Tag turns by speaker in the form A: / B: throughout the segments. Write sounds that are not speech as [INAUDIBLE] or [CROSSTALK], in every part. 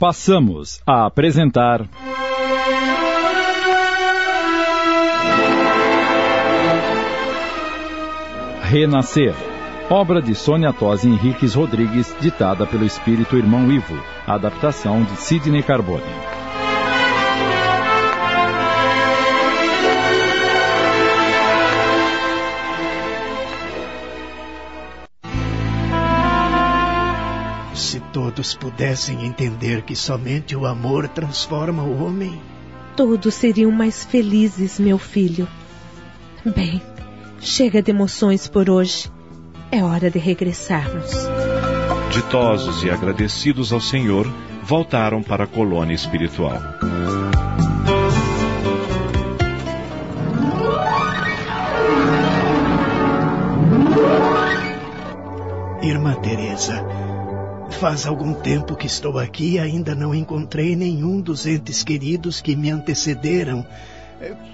A: Passamos a apresentar. Renascer. Obra de Sônia Tosi Henriques Rodrigues, ditada pelo espírito irmão Ivo. Adaptação de Sidney Carbone.
B: Todos pudessem entender que somente o amor transforma o homem,
C: Todos seriam mais felizes, meu filho. Bem, chega de emoções por hoje. É hora de regressarmos.
D: Ditosos e agradecidos ao Senhor, voltaram para a colônia espiritual.
B: Irmã Teresa, faz algum tempo que estou aqui e ainda não encontrei nenhum dos entes queridos que me antecederam,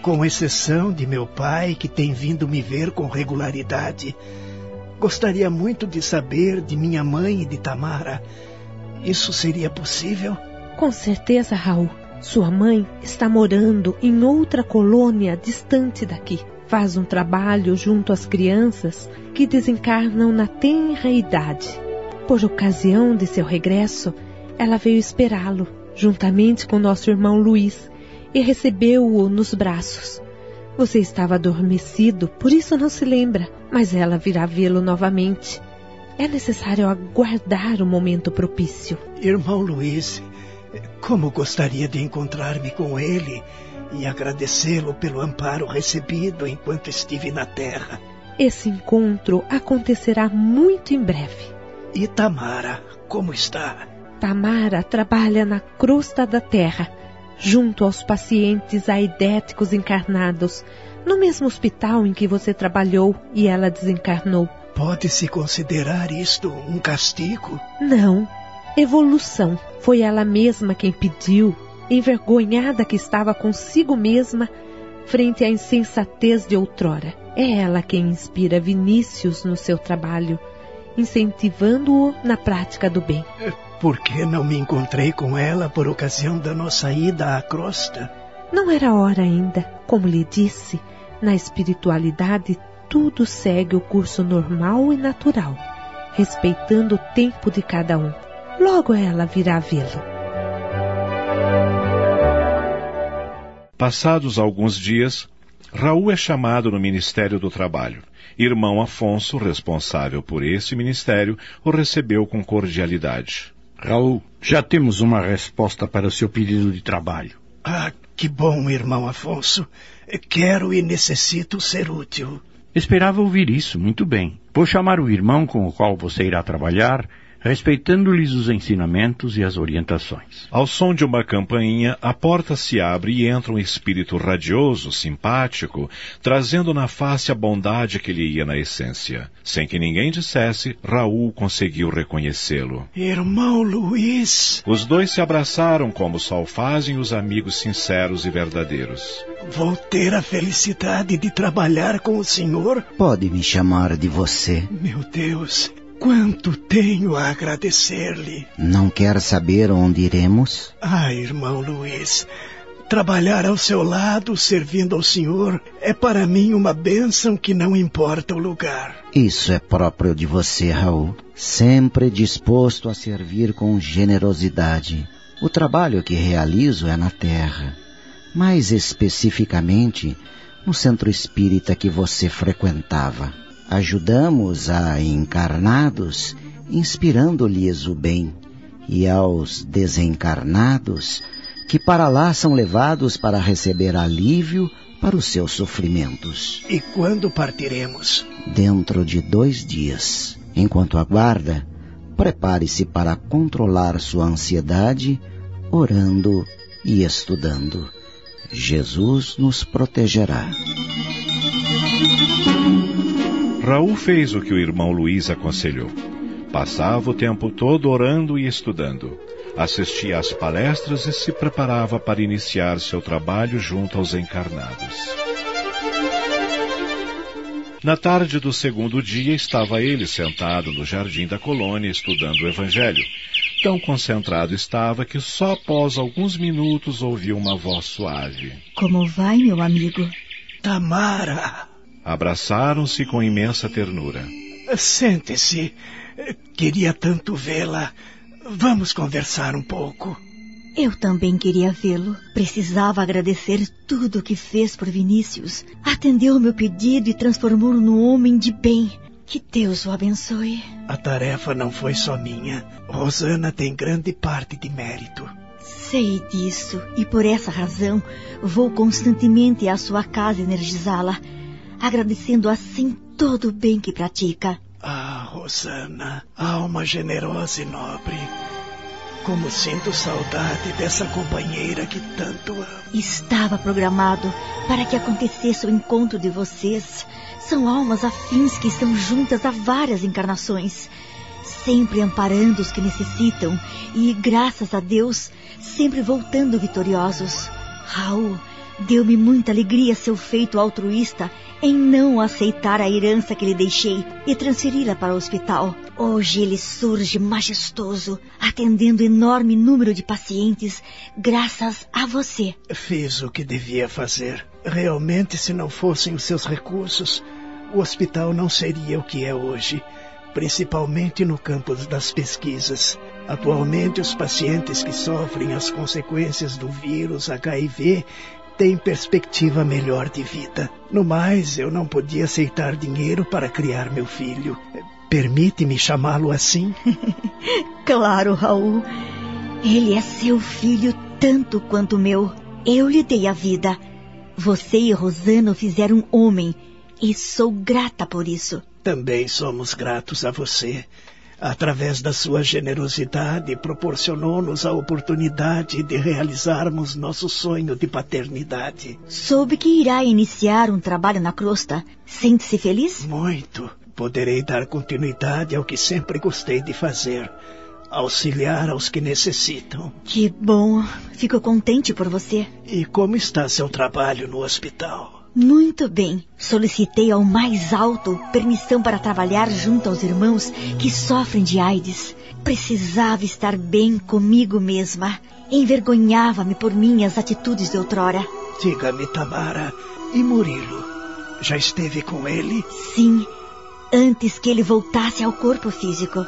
B: com exceção de meu pai, que tem vindo me ver com regularidade. Gostaria muito de saber de minha mãe e de Tamara. Isso seria possível?
C: Com certeza, Raul. Sua mãe está morando em outra colônia distante daqui. Faz um trabalho junto às crianças que desencarnam na tenra idade. Por ocasião de seu regresso, ela veio esperá-lo, juntamente com nosso irmão Luiz, e recebeu-o nos braços. Você estava adormecido, por isso não se lembra, mas ela virá vê-lo novamente. É necessário aguardar o momento propício.
B: Irmão Luiz, como gostaria de encontrar-me com ele e agradecê-lo pelo amparo recebido enquanto estive na terra.
C: Esse encontro acontecerá muito em breve.
B: E Tamara, como está?
C: Tamara trabalha na crosta da terra, junto aos pacientes aidéticos encarnados, no mesmo hospital em que você trabalhou e ela desencarnou.
B: Pode-se considerar isto um castigo?
C: Não. Evolução. Foi ela mesma quem pediu, envergonhada que estava consigo mesma, frente à insensatez de outrora. É ela quem inspira Vinícius no seu trabalho, incentivando-o na prática do bem.
B: Por que não me encontrei com ela por ocasião da nossa ida à crosta?
C: Não era hora ainda. Como lhe disse, na espiritualidade tudo segue o curso normal e natural, respeitando o tempo de cada um. Logo ela virá vê-lo.
D: Passados alguns dias, Raul é chamado no Ministério do Trabalho. Irmão Afonso, responsável por esse ministério, o recebeu com cordialidade.
E: Raul, já temos uma resposta para o seu pedido de trabalho.
B: Ah, que bom, irmão Afonso. Quero e necessito ser útil.
E: Esperava ouvir isso, muito bem. Vou chamar o irmão com o qual você irá trabalhar, respeitando-lhes os ensinamentos e as orientações.
D: Ao som de uma campainha, a porta se abre e entra um espírito radioso, simpático, trazendo na face a bondade que lhe ia na essência. Sem que ninguém dissesse, Raul conseguiu reconhecê-lo.
B: Irmão Luiz!
D: Os dois se abraçaram como só o fazem os amigos sinceros e verdadeiros.
B: Vou ter a felicidade de trabalhar com o senhor?
F: Pode me chamar de você.
B: Meu Deus, Quanto tenho a agradecer-lhe.
F: Não quer saber onde iremos?
B: Ah, irmão Luiz, trabalhar ao seu lado, servindo ao Senhor, é para mim uma bênção que não importa o lugar.
F: Isso é próprio de você, Raul. Sempre disposto a servir com generosidade. O trabalho que realizo é na terra, mais especificamente no centro espírita que você frequentava. Ajudamos a encarnados, inspirando-lhes o bem, e aos desencarnados, que para lá são levados para receber alívio para os seus sofrimentos.
B: E quando partiremos?
F: Dentro de dois dias. Enquanto aguarda, prepare-se para controlar sua ansiedade, orando e estudando. Jesus nos protegerá.
D: Raul fez o que o irmão Luiz aconselhou. Passava o tempo todo orando e estudando. Assistia às palestras e se preparava para iniciar seu trabalho junto aos encarnados. Na tarde do segundo dia estava ele sentado no jardim da colônia estudando o Evangelho, Tão concentrado estava que só após alguns minutos ouviu uma voz suave.
G: Como vai, meu amigo?
B: Tamara!
D: Abraçaram-se com imensa ternura.
B: Sente-se. Queria tanto vê-la. Vamos conversar um pouco.
G: Eu também queria vê-lo. Precisava agradecer tudo o que fez por Vinícius. Atendeu o meu pedido e transformou-o num homem de bem. Que Deus o abençoe.
B: A tarefa não foi só minha. Rosana tem grande parte de mérito.
G: Sei disso e por essa razão vou constantemente à sua casa energizá-la, agradecendo assim todo o bem que pratica.
B: Ah, Rosana, alma generosa e nobre. Como sinto saudade dessa companheira que tanto amo.
G: Estava programado para que acontecesse o encontro de vocês. São almas afins que estão juntas há várias encarnações, sempre amparando os que necessitam e, graças a Deus, sempre voltando vitoriosos. Raul, deu-me muita alegria seu feito altruísta em não aceitar a herança que lhe deixei e transferi-la para o hospital. Hoje ele surge majestoso, atendendo enorme número de pacientes, graças a você.
B: Fiz o que devia fazer. Realmente, se não fossem os seus recursos, o hospital não seria o que é hoje, principalmente no campo das pesquisas. Atualmente, os pacientes que sofrem as consequências do vírus HIV têm perspectiva melhor de vida. No mais, eu não podia aceitar dinheiro para criar meu filho. Permite-me chamá-lo assim? [LAUGHS]
G: claro, Raul. Ele é seu filho tanto quanto meu. Eu lhe dei a vida. Você e Rosana o fizeram um homem e sou grata por isso.
B: Também somos gratos a você. Através da sua generosidade, proporcionou-nos a oportunidade de realizarmos nosso sonho de paternidade.
G: Soube que irá iniciar um trabalho na crosta. Sente-se feliz?
B: Muito. Poderei dar continuidade ao que sempre gostei de fazer. Auxiliar aos que necessitam.
G: Que bom. Fico contente por você.
B: E como está seu trabalho no hospital?
G: Muito bem. Solicitei ao mais alto permissão para trabalhar junto aos irmãos que sofrem de AIDS. Precisava estar bem comigo mesma. Envergonhava-me por minhas atitudes de outrora.
B: Diga-me, Tamara, e Murilo? Já esteve com ele?
G: Sim, antes que ele voltasse ao corpo físico.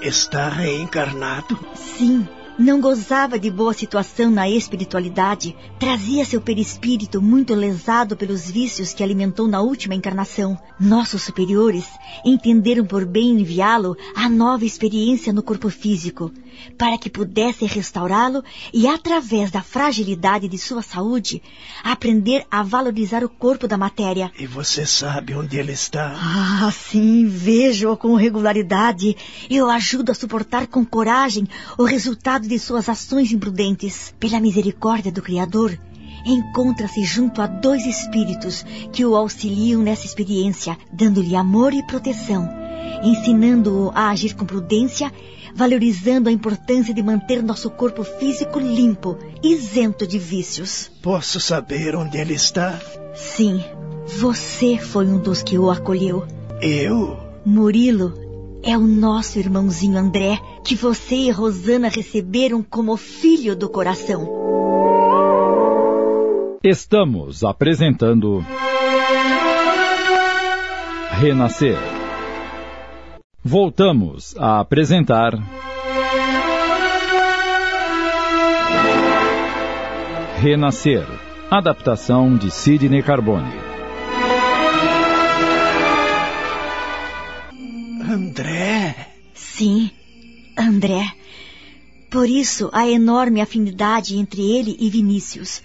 B: Está reencarnado?
G: Sim. Não gozava de boa situação na espiritualidade, trazia seu perispírito muito lesado pelos vícios que alimentou na última encarnação. Nossos superiores entenderam por bem enviá-lo à nova experiência no corpo físico, para que pudesse restaurá-lo e, através da fragilidade de sua saúde, aprender a valorizar o corpo da matéria.
B: E você sabe onde ele está?
G: Ah, sim, vejo-o com regularidade. Eu ajudo a suportar com coragem o resultado de suas ações imprudentes. Pela misericórdia do Criador, encontra-se junto a dois espíritos que o auxiliam nessa experiência, dando-lhe amor e proteção, ensinando-o a agir com prudência, valorizando a importância de manter nosso corpo físico limpo, isento de vícios.
B: Posso saber onde ele está?
G: Sim, você foi um dos que o acolheu.
B: Eu?
G: Murilo é o nosso irmãozinho André, que você e Rosana receberam como filho do coração.
A: Estamos apresentando Renascer. Voltamos a apresentar Renascer, adaptação de Sidney Carbone.
B: André?
G: Sim, André. Por isso a enorme afinidade entre ele e Vinícius.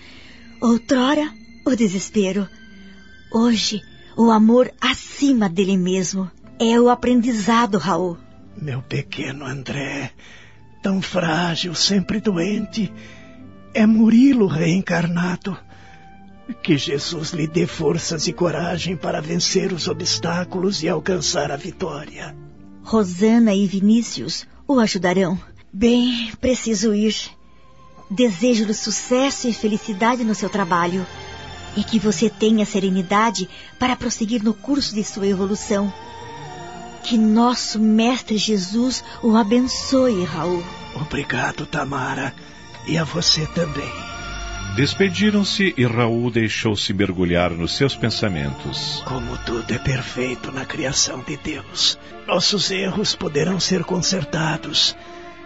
G: Outrora, o desespero. Hoje, o amor acima dele mesmo. É o aprendizado, Raul.
B: Meu pequeno André, tão frágil, sempre doente. É Murilo reencarnado. Que Jesus lhe dê forças e coragem para vencer os obstáculos e alcançar a vitória.
G: Rosana e Vinícius o ajudarão. Bem, preciso ir. Desejo-lhe sucesso e felicidade no seu trabalho. E que você tenha serenidade para prosseguir no curso de sua evolução. Que nosso Mestre Jesus o abençoe, Raul.
B: Obrigado, Tamara. E a você também.
D: Despediram-se e Raul deixou-se mergulhar nos seus pensamentos.
B: Como tudo é perfeito na criação de Deus. Nossos erros poderão ser consertados.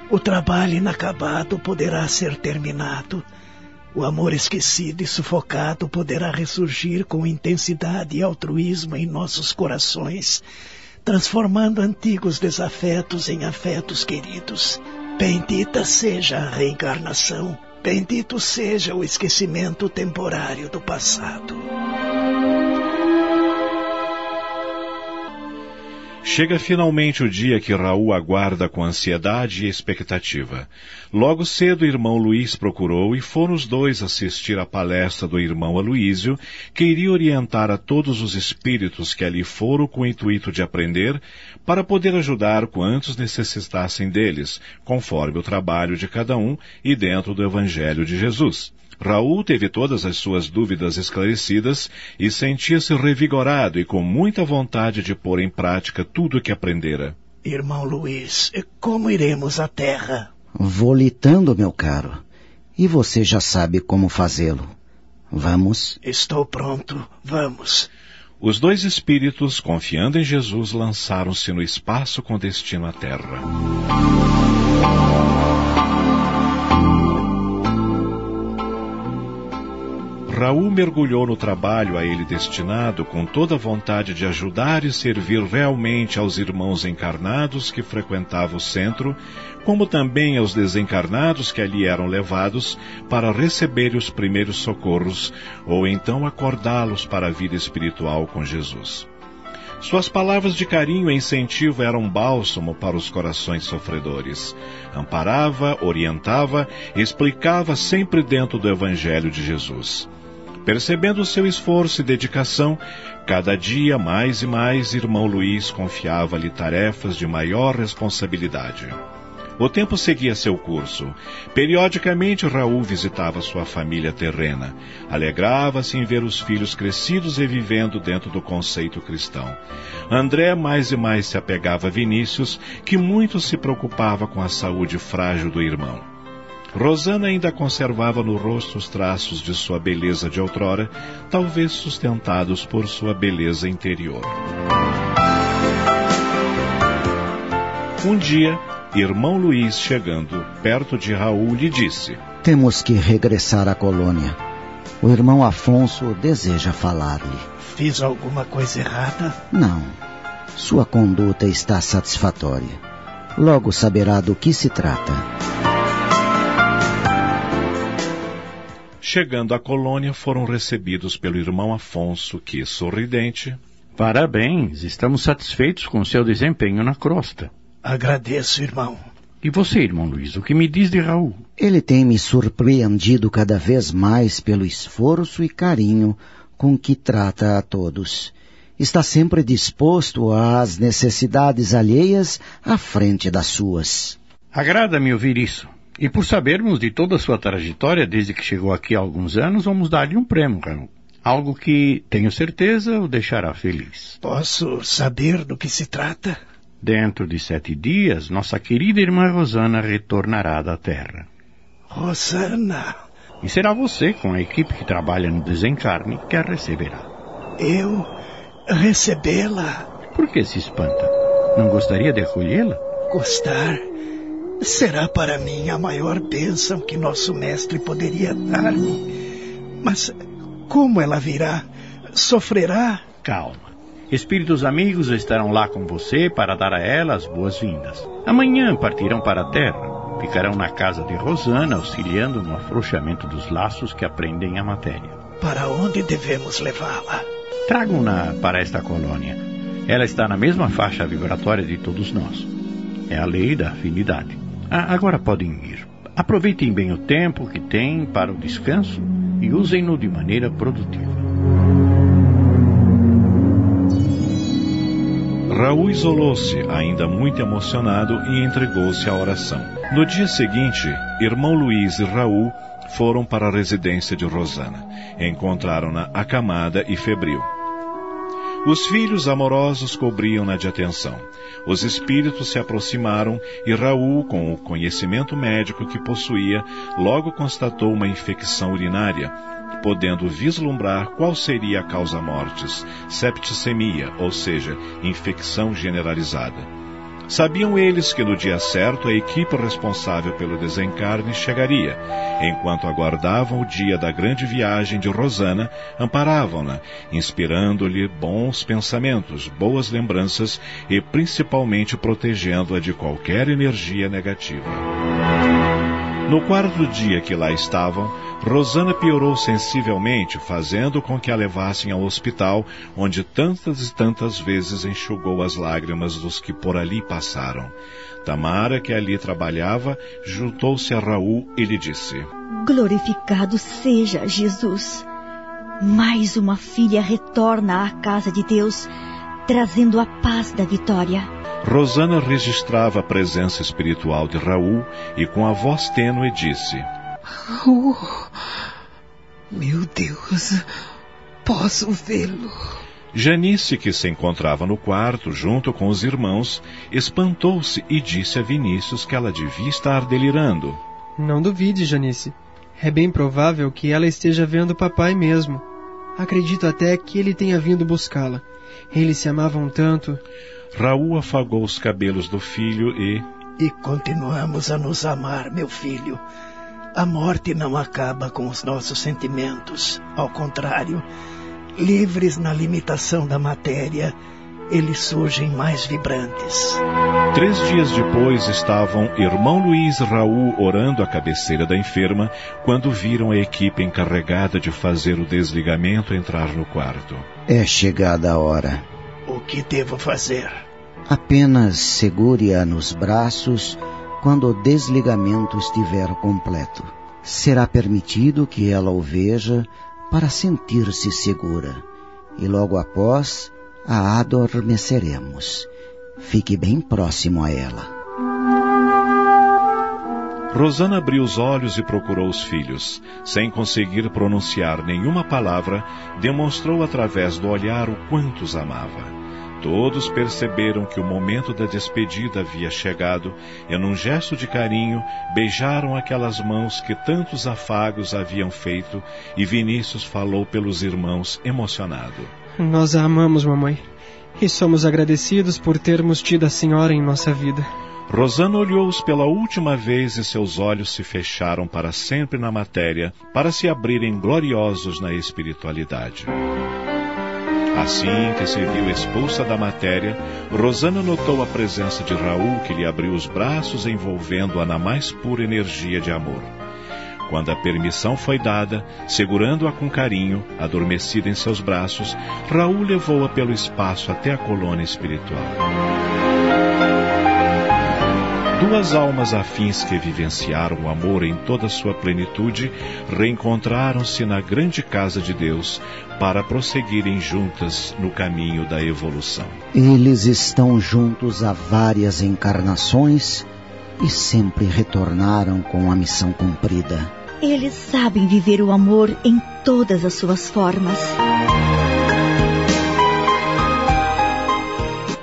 B: O trabalho inacabado poderá ser terminado. O amor esquecido e sufocado poderá ressurgir com intensidade e altruísmo em nossos corações, transformando antigos desafetos em afetos queridos. Bendita seja a reencarnação, bendito seja o esquecimento temporário do passado.
D: Chega finalmente o dia que Raul aguarda com ansiedade e expectativa. Logo cedo, o irmão Luiz procurou e foram os dois assistir à palestra do irmão Aloísio, que iria orientar a todos os espíritos que ali foram com o intuito de aprender, para poder ajudar quantos necessitassem deles, conforme o trabalho de cada um e dentro do Evangelho de Jesus. Raul teve todas as suas dúvidas esclarecidas e sentia-se revigorado e com muita vontade de pôr em prática tudo o que aprendera.
B: Irmão Luiz, como iremos à terra?
F: Volitando, meu caro. E você já sabe como fazê-lo. Vamos?
B: Estou pronto. Vamos.
D: Os dois espíritos, confiando em Jesus, lançaram-se no espaço com destino à terra. Raul mergulhou no trabalho a ele destinado com toda a vontade de ajudar e servir realmente aos irmãos encarnados que frequentavam o centro, como também aos desencarnados que ali eram levados para receber os primeiros socorros ou então acordá-los para a vida espiritual com Jesus. Suas palavras de carinho e incentivo eram bálsamo para os corações sofredores. Amparava, orientava, explicava sempre dentro do Evangelho de Jesus. Percebendo seu esforço e dedicação, cada dia mais e mais irmão Luiz confiava-lhe tarefas de maior responsabilidade. O tempo seguia seu curso. Periodicamente Raul visitava sua família terrena. Alegrava-se em ver os filhos crescidos e vivendo dentro do conceito cristão. André mais e mais se apegava a Vinícius, que muito se preocupava com a saúde frágil do irmão. Rosana ainda conservava no rosto os traços de sua beleza de outrora, talvez sustentados por sua beleza interior. Um dia, irmão Luiz, chegando perto de Raul, lhe disse:
F: Temos que regressar à colônia. O irmão Afonso deseja falar-lhe.
B: Fiz alguma coisa errada?
F: Não. Sua conduta está satisfatória. Logo saberá do que se trata.
D: Chegando à colônia, foram recebidos pelo irmão Afonso, que, sorridente,
E: Parabéns, estamos satisfeitos com seu desempenho na crosta.
B: Agradeço, irmão.
E: E você, irmão Luiz, o que me diz de Raul?
F: Ele tem me surpreendido cada vez mais pelo esforço e carinho com que trata a todos. Está sempre disposto às necessidades alheias à frente das suas.
E: Agrada-me ouvir isso. E por sabermos de toda a sua trajetória desde que chegou aqui há alguns anos, vamos dar-lhe um prêmio, Raul. Algo que, tenho certeza, o deixará feliz.
B: Posso saber do que se trata?
E: Dentro de sete dias, nossa querida irmã Rosana retornará da Terra.
B: Rosana.
E: E será você, com a equipe que trabalha no desencarne, que a receberá.
B: Eu recebê-la?
E: Por que se espanta? Não gostaria de acolhê-la?
B: Gostar será para mim a maior bênção que nosso mestre poderia dar-me. Mas como ela virá? Sofrerá?
E: Calma. Espíritos amigos estarão lá com você para dar a ela as boas-vindas. Amanhã partirão para a Terra. Ficarão na casa de Rosana, auxiliando no afrouxamento dos laços que aprendem a matéria.
B: Para onde devemos levá-la?
E: Tragam-na para esta colônia. Ela está na mesma faixa vibratória de todos nós. É a lei da afinidade. Ah, agora podem ir. Aproveitem bem o tempo que têm para o descanso e usem-no de maneira produtiva.
D: Raul isolou-se, ainda muito emocionado, e entregou-se à oração. No dia seguinte, irmão Luiz e Raul foram para a residência de Rosana. Encontraram-na acamada e febril. Os filhos amorosos cobriam-na de atenção. Os espíritos se aproximaram e Raul, com o conhecimento médico que possuía, logo constatou uma infecção urinária, podendo vislumbrar qual seria a causa mortis, septicemia, ou seja, infecção generalizada. Sabiam eles que no dia certo a equipe responsável pelo desencarne chegaria. Enquanto aguardavam o dia da grande viagem de Rosana, amparavam-na, inspirando-lhe bons pensamentos, boas lembranças e principalmente protegendo-a de qualquer energia negativa. No quarto dia que lá estavam, Rosana piorou sensivelmente, fazendo com que a levassem ao hospital, onde tantas e tantas vezes enxugou as lágrimas dos que por ali passaram. Tamara, que ali trabalhava, juntou-se a Raul e lhe disse:
G: Glorificado seja Jesus! Mais uma filha retorna à casa de Deus, trazendo a paz da vitória.
D: Rosana registrava a presença espiritual de Raul e com a voz tênue disse:
H: Raul, meu Deus, posso vê-lo.
D: Janice, que se encontrava no quarto junto com os irmãos, espantou-se e disse a Vinícius que ela devia estar delirando.
I: Não duvide, Janice. É bem provável que ela esteja vendo o papai mesmo. Acredito até que ele tenha vindo buscá-la. Eles se amavam tanto.
D: Raul afagou os cabelos do filho e.
B: E continuamos a nos amar, meu filho. A morte não acaba com os nossos sentimentos. Ao contrário, livres na limitação da matéria, eles surgem mais vibrantes.
D: Três dias depois estavam irmão Luiz e Raul orando à cabeceira da enferma quando viram a equipe encarregada de fazer o desligamento entrar no quarto.
F: É chegada a hora.
B: O que devo fazer?
F: Apenas segure-a nos braços quando o desligamento estiver completo. Será permitido que ela o veja para sentir-se segura. E logo após, a adormeceremos. Fique bem próximo a ela.
D: Rosana abriu os olhos e procurou os filhos. Sem conseguir pronunciar nenhuma palavra, demonstrou através do olhar o quanto os amava. Todos perceberam que o momento da despedida havia chegado e, num gesto de carinho, beijaram aquelas mãos que tantos afagos haviam feito e Vinícius falou pelos irmãos emocionado.
I: Nós a amamos, mamãe, e somos agradecidos por termos tido a senhora em nossa vida.
D: Rosana olhou-os pela última vez e seus olhos se fecharam para sempre na matéria, para se abrirem gloriosos na espiritualidade. Assim que se viu expulsa da matéria, Rosana notou a presença de Raul que lhe abriu os braços envolvendo-a na mais pura energia de amor. Quando a permissão foi dada, segurando-a com carinho, adormecida em seus braços, Raul levou-a pelo espaço até a colônia espiritual. Duas almas afins que vivenciaram o amor em toda sua plenitude reencontraram-se na grande casa de Deus para prosseguirem juntas no caminho da evolução.
F: Eles estão juntos há várias encarnações e sempre retornaram com a missão cumprida.
G: Eles sabem viver o amor em todas as suas formas.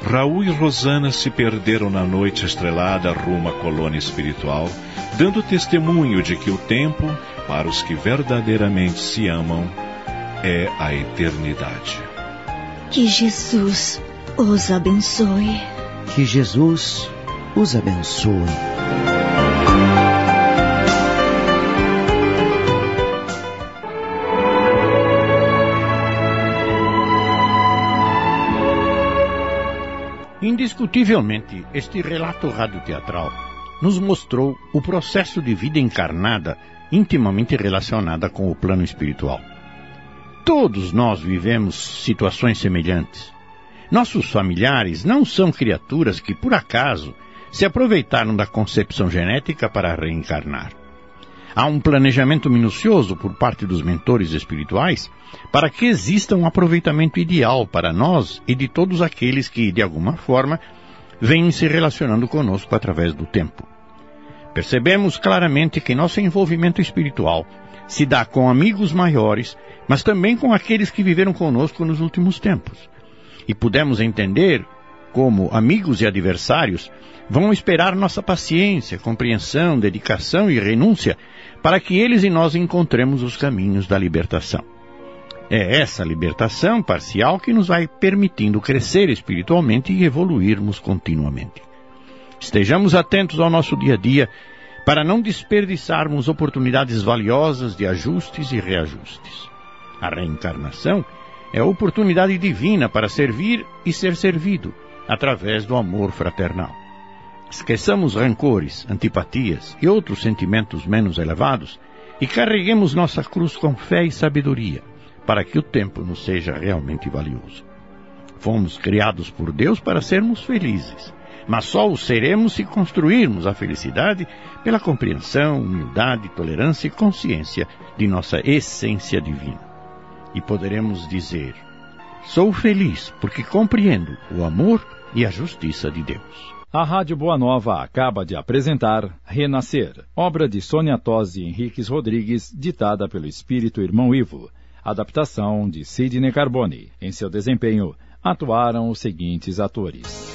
D: Raul e Rosana se perderam na noite estrelada rumo à colônia espiritual, dando testemunho de que o tempo, para os que verdadeiramente se amam, é a eternidade.
G: Que Jesus os abençoe.
F: Que Jesus os abençoe.
E: Indiscutivelmente, este relato radioteatral nos mostrou o processo de vida encarnada intimamente relacionada com o plano espiritual. Todos nós vivemos situações semelhantes. Nossos familiares não são criaturas que, por acaso, se aproveitaram da concepção genética para reencarnar. Há um planejamento minucioso por parte dos mentores espirituais para que exista um aproveitamento ideal para nós e de todos aqueles que, de alguma forma, vêm se relacionando conosco através do tempo. Percebemos claramente que nosso envolvimento espiritual se dá com amigos maiores, mas também com aqueles que viveram conosco nos últimos tempos. e pudemos entender como amigos e adversários vão esperar nossa paciência, compreensão, dedicação e renúncia para que eles e nós encontremos os caminhos da libertação. É essa libertação parcial que nos vai permitindo crescer espiritualmente e evoluirmos continuamente. Estejamos atentos ao nosso dia a dia para não desperdiçarmos oportunidades valiosas de ajustes e reajustes. A reencarnação é a oportunidade divina para servir e ser servido através do amor fraternal. Esqueçamos rancores, antipatias e outros sentimentos menos elevados e carreguemos nossa cruz com fé e sabedoria para que o tempo nos seja realmente valioso. Fomos criados por Deus para sermos felizes, mas só o seremos se construirmos a felicidade pela compreensão, humildade, tolerância e consciência de nossa essência divina. E poderemos dizer: Sou feliz porque compreendo o amor e a justiça de Deus.
A: A Rádio Boa Nova acaba de apresentar Renascer, obra de Sônia Tosi Henriques Rodrigues, ditada pelo espírito irmão Ivo. Adaptação de Sidney Carbone. Em seu desempenho, atuaram os seguintes atores: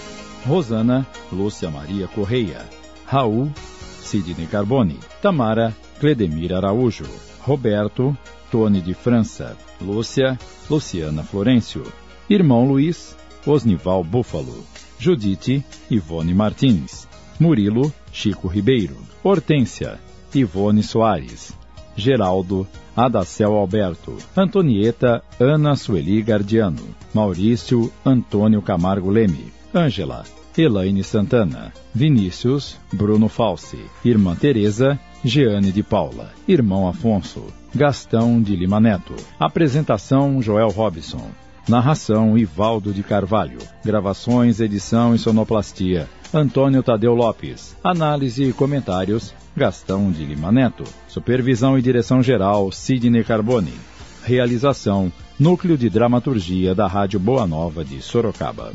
A: Rosana, Lúcia Maria Correia, Raul, Sidney Carbone, Tamara, Cledemir Araújo, Roberto, Tony de França, Lúcia, Luciana Florencio, Irmão Luiz, Osnival Búfalo, Judite, Ivone Martins, Murilo, Chico Ribeiro, Hortência, Ivone Soares, Geraldo, Adacel Alberto, Antonieta Ana Sueli Gardiano, Maurício Antônio Camargo Leme, Ângela Elaine Santana, Vinícius Bruno Falsi, Irmã Teresa Jeane de Paula, Irmão Afonso, Gastão de Lima Neto. Apresentação Joel Robson. Narração Ivaldo de Carvalho. Gravações, edição e sonoplastia Antônio Tadeu Lopes. Análise e comentários Gastão de Lima Neto. Supervisão e direção geral, Sidney Carbone. Realização, Núcleo de Dramaturgia da Rádio Boa Nova de Sorocaba.